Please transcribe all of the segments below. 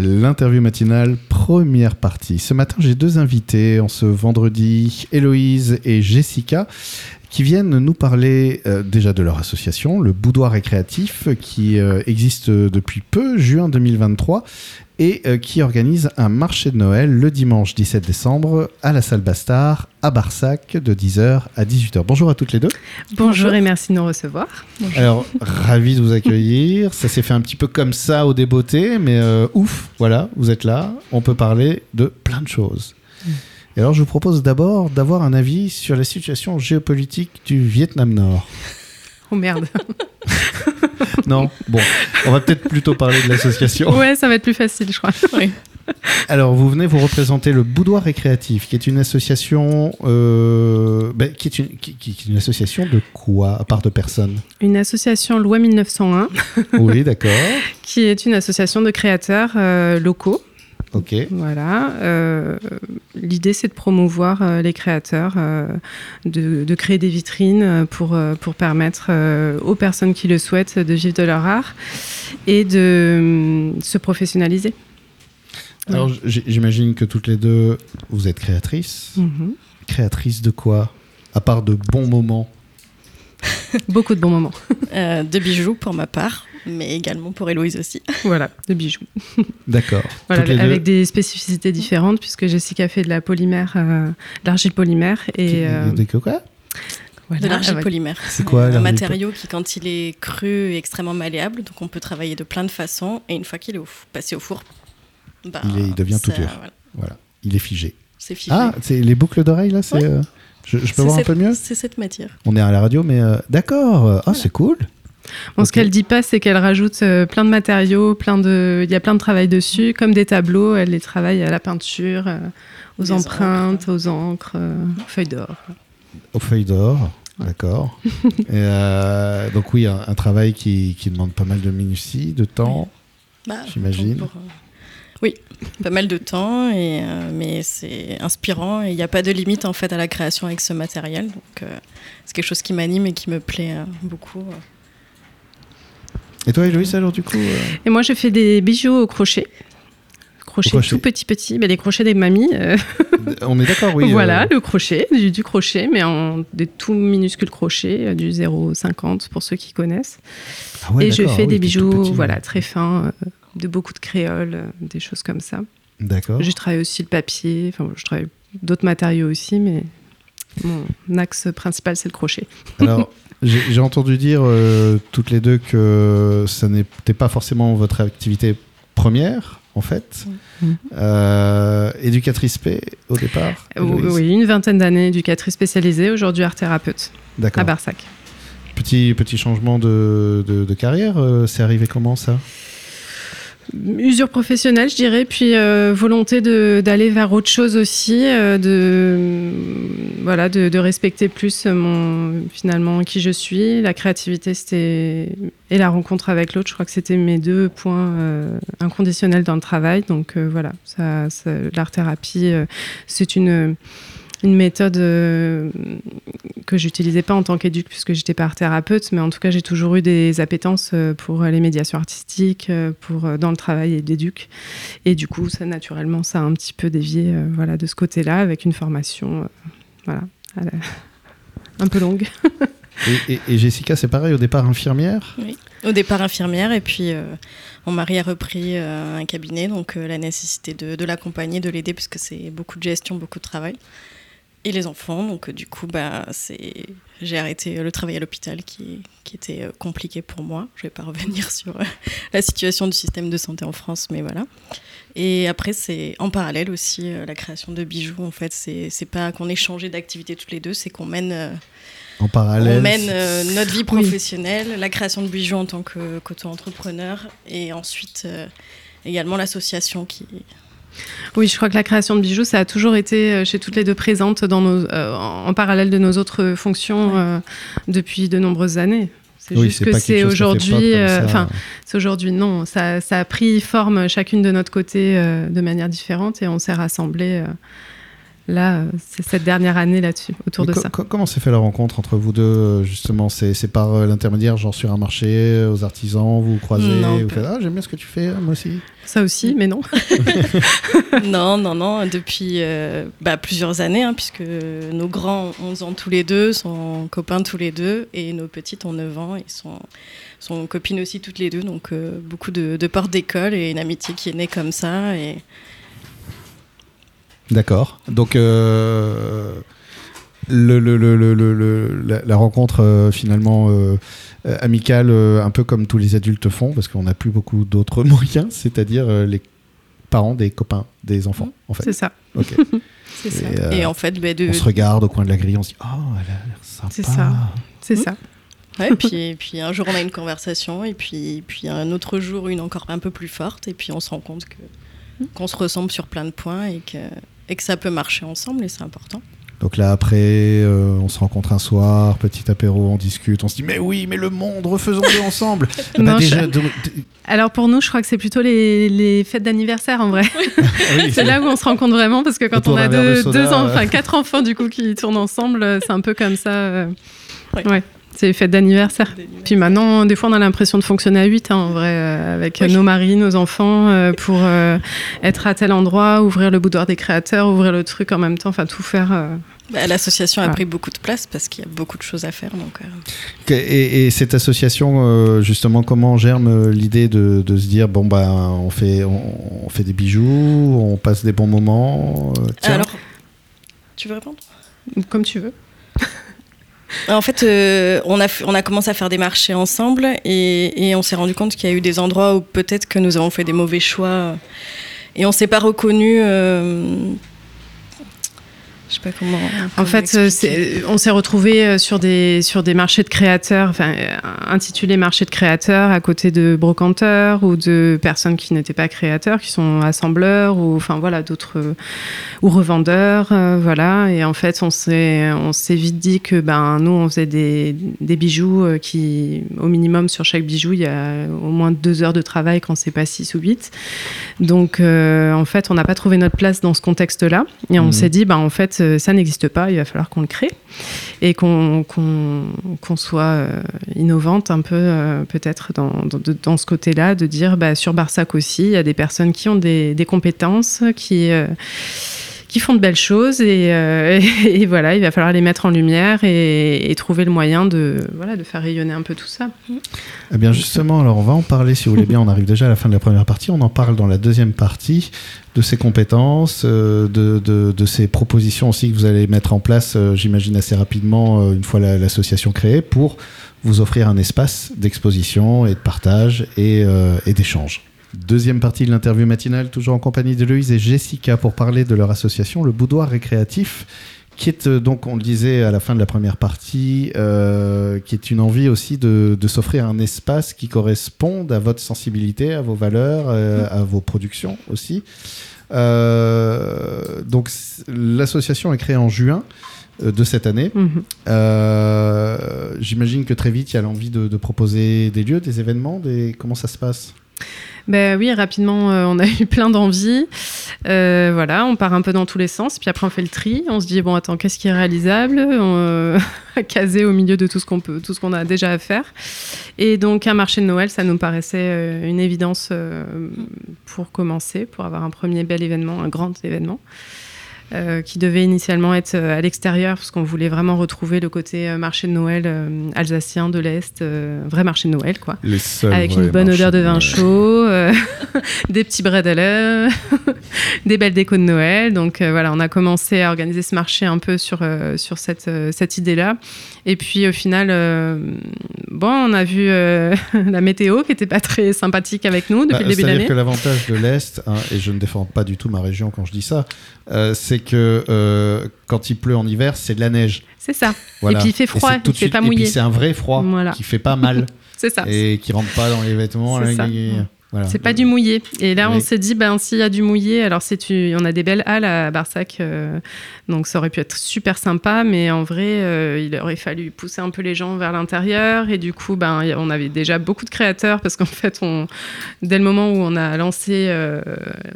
L'interview matinale, première partie. Ce matin, j'ai deux invités en ce vendredi, Héloïse et Jessica, qui viennent nous parler euh, déjà de leur association, le Boudoir Récréatif, qui euh, existe depuis peu, juin 2023, et euh, qui organise un marché de Noël le dimanche 17 décembre à la salle Bastard à Barsac de 10h à 18h. Bonjour à toutes les deux. Bonjour et merci de nous recevoir. Alors, ravi de vous accueillir. Ça s'est fait un petit peu comme ça au débeauté, mais euh, ouf, voilà, vous êtes là. On peut parler de plein de choses. Mm. Et alors, je vous propose d'abord d'avoir un avis sur la situation géopolitique du Vietnam Nord. Oh merde. non, bon, on va peut-être plutôt parler de l'association. Ouais, ça va être plus facile, je crois. Alors, vous venez vous représenter le Boudoir Récréatif, qui est une association, euh, ben, qui, est une, qui, est une association de quoi, à part de personnes? Une association loi 1901. oui, d'accord. qui est une association de créateurs euh, locaux Ok. Voilà. Euh, l'idée, c'est de promouvoir euh, les créateurs, euh, de, créer des vitrines pour, pour permettre aux personnes qui le souhaitent de vivre de leur art et de se professionnaliser. Alors, j'imagine que toutes les deux, vous êtes créatrices. Mhm. Créatrices de quoi? À part de bons moments Beaucoup de bons moments. de bijoux pour ma part mais également pour Héloïse aussi. Voilà, de bijoux. D'accord. avec des spécificités différentes, puisque Jessica fait de la polymère, euh, de l'argile polymère. Et, euh, de quoi de l'argile polymère. C'est quoi Un matériau qui, quand il est cru, est extrêmement malléable, donc on peut travailler de plein de façons, et une fois qu'il est passé au four, bah, il, devient tout dur. Voilà. Il est figé. C'est figé. Ah, c'est les boucles d'oreilles là, c'est. Euh, je, peux voir un peu mieux? C'est cette matière. On est à la radio, mais d'accord. Ah, c'est cool. Bon, Ce qu'elle dit pas, c'est qu'elle rajoute euh, plein de matériaux, plein de, il y a plein de travail dessus, comme des tableaux. Elle les travaille à la peinture, euh, aux empreintes, aux encres, euh, aux feuilles d'or. Aux feuilles d'or, d'accord. donc oui, un, travail qui, demande pas mal de minutie, de temps, bah, j'imagine. Oui, pas mal de temps, et, mais c'est inspirant et il n'y a pas de limite en fait à la création avec ce matériel. Donc c'est quelque chose qui m'anime et qui me plaît beaucoup. Et toi, Héloïse, alors du coup euh Et moi, je fais des bijoux au crochet. Crochet, tout petit petit, mais les crochets des mamies. Euh. On est d'accord, oui. voilà, euh. le crochet, du, crochet, mais en des tout minuscules crochets, du 0,50 pour ceux qui connaissent. Ah ouais, et je fais des bijoux, voilà, très fins, de beaucoup de créoles, des choses comme ça. D'accord. Je travaille aussi le papier, enfin, je travaille d'autres matériaux aussi, mais mon axe principal, c'est le crochet. Alors, j'ai entendu dire euh, toutes les deux que ça n'était pas forcément votre activité première, en fait. Euh, éducatrice P au départ Oui, une vingtaine d'années éducatrice spécialisée, aujourd'hui art thérapeute à Barsac. Petit, petit changement de, de carrière, euh, c'est arrivé comment ça? Usure professionnelle, je dirais, puis euh, volonté d'aller vers autre chose aussi, euh, de voilà, de, respecter plus mon finalement qui je suis. La créativité, et la rencontre avec l'autre. Je crois que c'était mes deux points euh, inconditionnels dans le travail. Donc voilà, ça, l'art thérapie, c'est une une méthode euh, que j'utilisais pas en tant qu'éduc puisque j'étais pas thérapeute, mais en tout cas j'ai toujours eu des appétences euh, pour les médiations artistiques, euh, pour dans le travail d'éduc, et du coup ça naturellement ça a un petit peu dévié voilà de ce côté-là avec une formation voilà un peu longue. et, Jessica c'est pareil au départ infirmière? Oui, au départ infirmière et puis mon mari a repris un cabinet donc la nécessité de, de l'accompagner, de l'aider puisque c'est beaucoup de gestion, beaucoup de travail et les enfants. Donc, euh, du coup, bah, j'ai arrêté le travail à l'hôpital qui, qui, était euh, compliqué pour moi. Je ne vais pas revenir sur euh, la situation du système de santé en France, mais voilà. Et après, c'est en parallèle aussi la création de bijoux. En fait, c'est pas qu'on ait changé d'activité toutes les deux, c'est qu'on mène. en parallèle. On mène notre vie professionnelle, la création de bijoux en tant qu'auto-entrepreneur, et ensuite également l'association qui, oui, je crois que la création de bijoux, ça a toujours été euh, chez toutes les deux présente dans nos, euh, en parallèle de nos autres fonctions euh, depuis de nombreuses années. C'est juste que c'est aujourd'hui, enfin, c'est aujourd'hui non, ça, ça, a pris forme chacune de notre côté de manière différente et on s'est rassemblés là, c'est cette dernière année là-dessus, autour de ça. Comment s'est fait la rencontre entre vous deux Justement, c'est par l'intermédiaire, genre sur un marché, aux artisans, vous vous croisez vous faites, Ah, j'aime bien ce que tu fais, moi aussi. Ça aussi, mais non. non, non, non, depuis bah, plusieurs années, hein, puisque nos grands ont 11 ans tous les deux, sont copains tous les deux, et nos petites ont 9 ans, et sont sont copines aussi toutes les deux, donc euh, beaucoup de, de portes d'école et une amitié qui est née comme ça. Et... D'accord. Donc euh, le, le, le, la, rencontre euh, finalement amicale, un peu comme tous les adultes font, parce qu'on n'a plus beaucoup d'autres moyens, c'est-à-dire les parents des copains des enfants, en fait. C'est ça. Ok. C'est ça. Et en fait, bah, on se regarde au coin de la grille, on se dit, oh, elle a l'air sympa. C'est ça. C'est ça. Ouais, puis, puis un jour on a une conversation et puis, puis un autre jour une encore un peu plus forte et puis on se rend compte que, qu'on se ressemble sur plein de points et que, et que ça peut marcher ensemble et c'est important. Donc là, après, euh, on se rencontre un soir, petit apéro, on discute, on se dit mais oui, mais le monde, refaisons-le ensemble. Bah, Alors pour nous, je crois que c'est plutôt les, les fêtes d'anniversaire en vrai. Ah c'est là où on se rend compte vraiment parce que quand on a deux, deux enfin quatre enfants du coup qui tournent ensemble, c'est un peu comme ça. Euh, ouais. C'est les fêtes d'anniversaire. Puis maintenant, des fois, on a l'impression de fonctionner à 8, hein, en vrai, euh, avec nos maris, nos enfants, euh, pour euh, être à tel endroit, ouvrir le boudoir des créateurs, ouvrir le truc en même temps, enfin tout faire. Bah, L'association a pris beaucoup de place parce qu'il y a beaucoup de choses à faire. Donc, et, cette association, justement, comment germe l'idée de, de, se dire bon, bah, on, fait, on, fait des bijoux, on passe des bons moments Alors, tu veux répondre? Comme tu veux. En fait, euh, on, a, commencé à faire des marchés ensemble et, on s'est rendu compte qu'il y a eu des endroits où peut-être que nous avons fait des mauvais choix. Et on s'est pas reconnu euh, je sais pas comment. En fait, euh, on s'est retrouvé euh, sur des sur des marchés de créateurs, enfin euh, intitulés marchés de créateurs, à côté de brocanteurs ou de personnes qui n'étaient pas créateurs, qui sont assembleurs ou enfin voilà d'autres ou revendeurs, voilà. Et en fait, on s'est on s'est vite dit que ben nous on faisait des, des bijoux qui au minimum sur chaque bijou il y a au moins deux heures de travail quand c'est pas six ou huit. Donc en fait, on n'a pas trouvé notre place dans ce contexte-là et on mmh. s'est dit ben en fait ça n'existe pas, il va falloir qu'on le crée et qu'on soit euh, innovante un peu euh, peut-être dans, dans, ce côté-là, de dire bah, sur Barsac aussi, il y a des personnes qui ont des compétences, qui... Euh, qui font de belles choses et, et, voilà, il va falloir les mettre en lumière et, trouver le moyen de, voilà, de faire rayonner un peu tout ça. Eh bien justement, alors on va en parler si vous voulez bien, on arrive déjà à la fin de la première partie, on en parle dans la deuxième partie de ces compétences, euh, de, de, ces propositions aussi que vous allez mettre en place, euh, j'imagine assez rapidement, euh, une fois l'association créée, pour vous offrir un espace d'exposition et de partage et, et d'échange. Deuxième partie de l'interview matinale, toujours en compagnie de Louise et Jessica pour parler de leur association, le Boudoir Récréatif, qui est donc, on le disait à la fin de la première partie, qui est une envie aussi de, de s'offrir un espace qui corresponde à votre sensibilité, à vos valeurs, à vos productions aussi. Euh, donc l'association est créée en juin euh, de cette année. Mhm. Euh, j'imagine que très vite, il y a l'envie de, de, proposer des lieux, des événements. Des... Comment ça se passe? Ben oui, rapidement, euh, on a eu plein d'envie. Euh, voilà, on part un peu dans tous les sens. Puis après, on fait le tri. On se dit bon, attends, qu'est-ce qui est réalisable? On, Casé au milieu de tout ce qu'on peut, tout ce qu'on a déjà à faire. Et donc, un marché de Noël, ça nous paraissait euh, une évidence pour commencer, pour avoir un premier bel événement, un grand événement. Euh, qui devait initialement être euh, à l'extérieur, parce qu'on voulait vraiment retrouver le côté euh, marché de Noël alsacien de l'Est, vrai marché de Noël, quoi. Avec une bonne odeur de vin chaud, des petits bredels, des belles décos de Noël. Donc voilà, on a commencé à organiser ce marché un peu sur, sur cette, cette idée-là. Et puis au final, bon, on a vu la météo qui n'était pas très sympathique avec nous depuis bah, le début de l'année. C'est-à-dire que l'avantage de l'Est, hein, et je ne défends pas du tout ma région quand je dis ça, c'est que euh, quand il pleut en hiver, c'est de la neige. C'est ça. Et puis il fait froid, il pas mouillé. Et puis c'est un vrai froid qui fait pas mal. c'est ça. Et qui rentre pas dans les vêtements. Là, Voilà. C'est pas du mouillé. Et là, on s'est dit, ben, s'il y a du mouillé, alors c'est tu... on a des belles halles à Barsac, euh, donc ça aurait pu être super sympa, mais en vrai, euh, il aurait fallu pousser un peu les gens vers l'intérieur. Et du coup, ben, on avait déjà beaucoup de créateurs parce qu'en fait, on... dès le moment où on a lancé euh,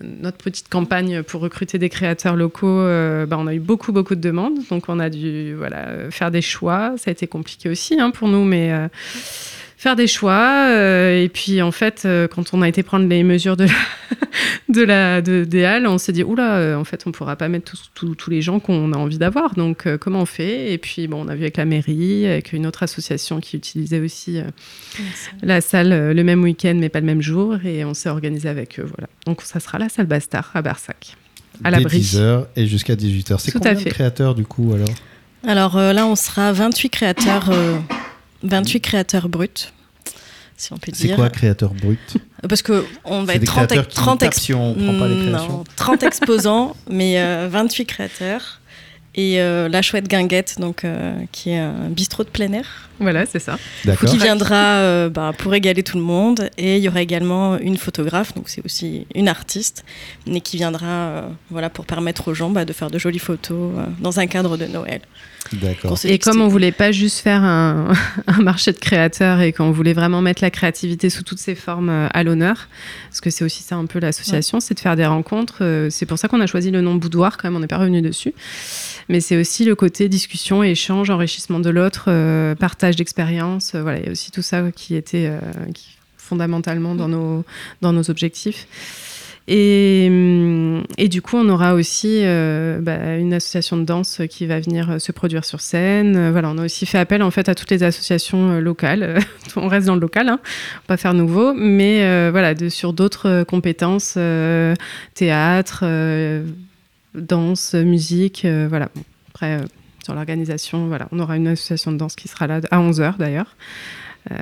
notre petite campagne pour recruter des créateurs locaux, ben, on a eu beaucoup, beaucoup de demandes. Donc, on a dû voilà, faire des choix. Ça a été compliqué aussi hein, pour nous, mais. Faire des choix euh, et puis en fait euh, quand on a été prendre les mesures de la, de la de, des halles on s'est dit oula euh, en fait on pourra pas mettre tous- tous tous les gens qu'on a envie d'avoir donc euh, comment on fait? Et puis bon on a vu avec la mairie avec une autre association qui utilisait aussi euh, la salle euh, le même week-end mais pas le même jour et on s'est organisé avec eux voilà. Donc ça sera la salle Bastard à Barsac à Dès l'abri. 10h et jusqu'à 18h. C'est Tout combien à de fait. créateurs du coup alors? Alors euh, là, on sera 28 créateurs, euh, 28 créateurs bruts, si on peut C'est dire. quoi créateur brut Parce que on va C'est être des 30, créateurs ex- qui 30 tapent ex- si on prend pas les Non, créations 30 exposants, mais euh, 28 créateurs. Et euh, la chouette guinguette, donc, euh, qui est un bistrot de plein air, voilà c'est ça D'accord. qui viendra euh, bah, pour égaler tout le monde. Et il y aura également une photographe, donc c'est aussi une artiste, mais qui viendra euh, voilà, pour permettre aux gens bah, de faire de jolies photos euh, dans un cadre de Noël. D'accord. Et comme on voulait pas juste faire un, un marché de créateurs et qu'on voulait vraiment mettre la créativité sous toutes ses formes à l'honneur, parce que c'est aussi ça un peu l'association, c'est de faire des rencontres. C'est pour ça qu'on a choisi le nom Boudoir, quand même, on n'est pas revenu dessus. Mais c'est aussi le côté discussion, échange, enrichissement de l'autre, euh, partage d'expériences. euh, voilà, il y a aussi tout ça qui était euh, qui- fondamentalement dans nos, dans nos objectifs. Et, hum, et du coup, on aura aussi euh, bah, une association de danse qui va venir se produire sur scène. Voilà, on a aussi fait appel en fait à toutes les associations locales. on reste dans le local, hein, on va pas faire nouveau, mais euh, voilà, de, sur d'autres compétences, euh, théâtre, danse, musique, euh, voilà. Bon, après, euh, sur l'organisation, voilà, on aura une association de danse qui sera là à 11h d'ailleurs. Euh,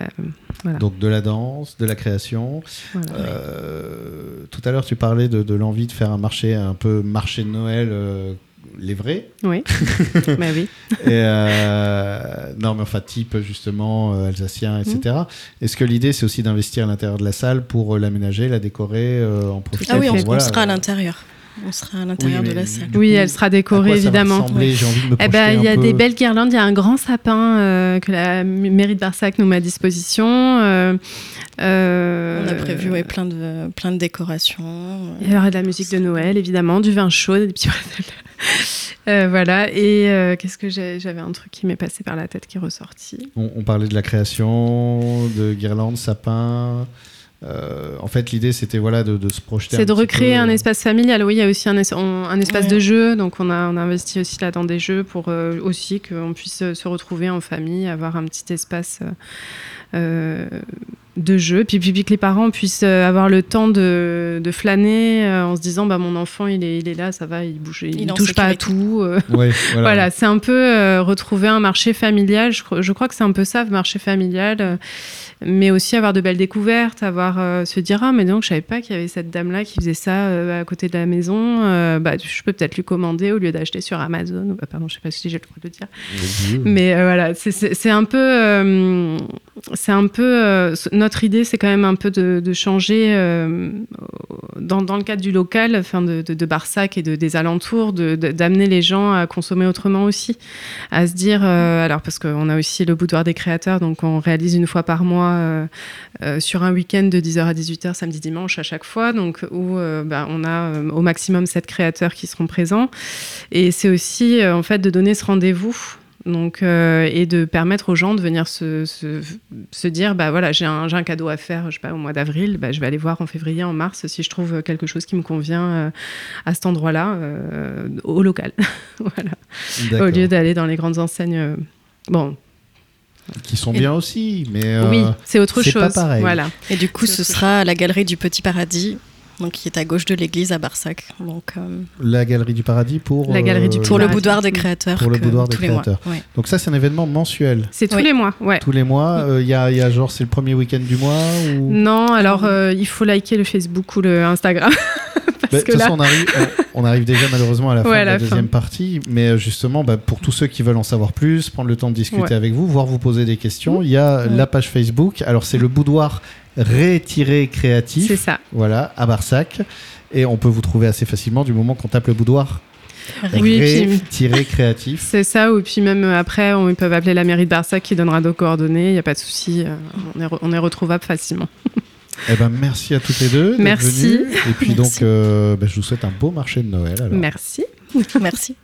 voilà. Donc de la danse, de la création. Voilà. Euh, tout à l'heure, tu parlais de, de l'envie de faire un marché un peu marché de Noël, euh, les vrais. Oui, bah oui. Et, euh, non, mais enfin, type justement euh, alsacien, etc. Est-ce que l'idée, c'est aussi d'investir à l'intérieur de la salle pour l'aménager, la décorer, euh, en profiter Ah oui, on, fait. on Voilà. sera à l'intérieur. On sera à l'intérieur Oui, de la salle. Oui, coup, elle sera décorée évidemment. envie de me Eh ben, il y a peu. des belles guirlandes. Il y a un grand sapin euh, que la mairie de Barsac nous met à disposition. Euh, euh, On a prévu ouais, plein, de, plein de décorations. Il y aura de la musique de Noël, évidemment, du vin chaud, des petits. Euh, voilà. Et euh, qu'est-ce que j'avais un truc qui m'est passé par la tête qui est ressorti. On, on parlait de la création, de guirlandes, sapins. Euh, en fait, l'idée, c'était voilà, de, de se projeter. C'est de recréer peu. un espace familial. Oui, il y a aussi un, es- on- un espace Ouais. de jeu. Donc, on a, on a investi aussi là dans des jeux pour euh, aussi qu'on puisse se retrouver en famille, avoir un petit espace euh, de jeu. Puis, puis, puis que les parents puissent euh, avoir le temps de, de flâner euh, en se disant bah, mon enfant, il est, il est là, ça va, il bouge, il, Il touche pas à tout. euh, Ouais, voilà. voilà, c'est un peu euh, retrouver un marché familial. Je, cro- je crois que c'est un peu ça, le marché familial. euh, mais aussi avoir de belles découvertes, avoir euh, se dire ah mais donc je savais pas qu'il y avait cette dame là qui faisait ça euh, à côté de la maison. euh, bah je peux peut-être lui commander au lieu d'acheter sur Amazon. Ou, bah, pardon, je sais pas si j'ai le droit de le dire. Mais euh, voilà, c'est- un peu, euh, c'est un peu euh, notre idée, c'est quand même un peu de, changer euh, dans, le cadre du local, enfin de, de, Barsac et de, des alentours, d'amener les gens à consommer autrement aussi, à se dire, euh, alors parce qu'on a aussi le boudoir des créateurs, donc on réalise une fois par mois sur un week-end de 10h à 18h, samedi, dimanche à chaque fois, donc où bah, on a au maximum 7 créateurs qui seront présents. Et c'est aussi en fait de donner ce rendez-vous. Donc, euh, et de permettre aux gens de venir se, se, se dire bah voilà j'ai un, j'ai un cadeau à faire je sais pas au mois d'avril bah, je vais aller voir en février en mars si je trouve quelque chose qui me convient euh, à cet endroit là au local. Voilà. Au lieu d'aller dans les grandes enseignes euh, bon. Qui sont bien aussi, mais. euh, oui c'est autre c'est chose. pas pareil. voilà. Et du coup, ce sera à la galerie du Petit Paradis, donc qui est à gauche de l'église à Barsac. Donc, euh, La Galerie du Paradis pour. La Galerie du euh, pour le Paradis. boudoir des créateurs. Pour le que- boudoir des tous les mois. créateurs. Ouais. Donc, ça, c'est un événement mensuel. c'est tous Oui. les mois ouais Tous les mois, il y, a, y a genre, c'est le premier week-end du mois ou... non alors euh, il faut liker le Facebook ou le Instagram Toute façon, on arrive, on, arrive, déjà malheureusement à la fin de la, deuxième partie, mais euh, justement, bah, pour tous ceux qui veulent en savoir plus, prendre le temps de discuter avec vous, voire vous poser des questions, il y a la page Facebook. Alors, c'est le boudoir ré-créatif. C'est ça. Voilà, à Barsac. Et on peut vous trouver assez facilement du moment qu'on tape le boudoir oui, tiré créatif. C'est ça, ou puis même après, on, ils peuvent appeler la mairie de Barsac qui donnera nos coordonnées, il n'y a pas de souci, euh, on, est on est retrouvable facilement. Eh ben, merci à toutes les deux. Merci. Et puis donc, euh, ben, je vous souhaite un beau marché de Noël. Merci. merci.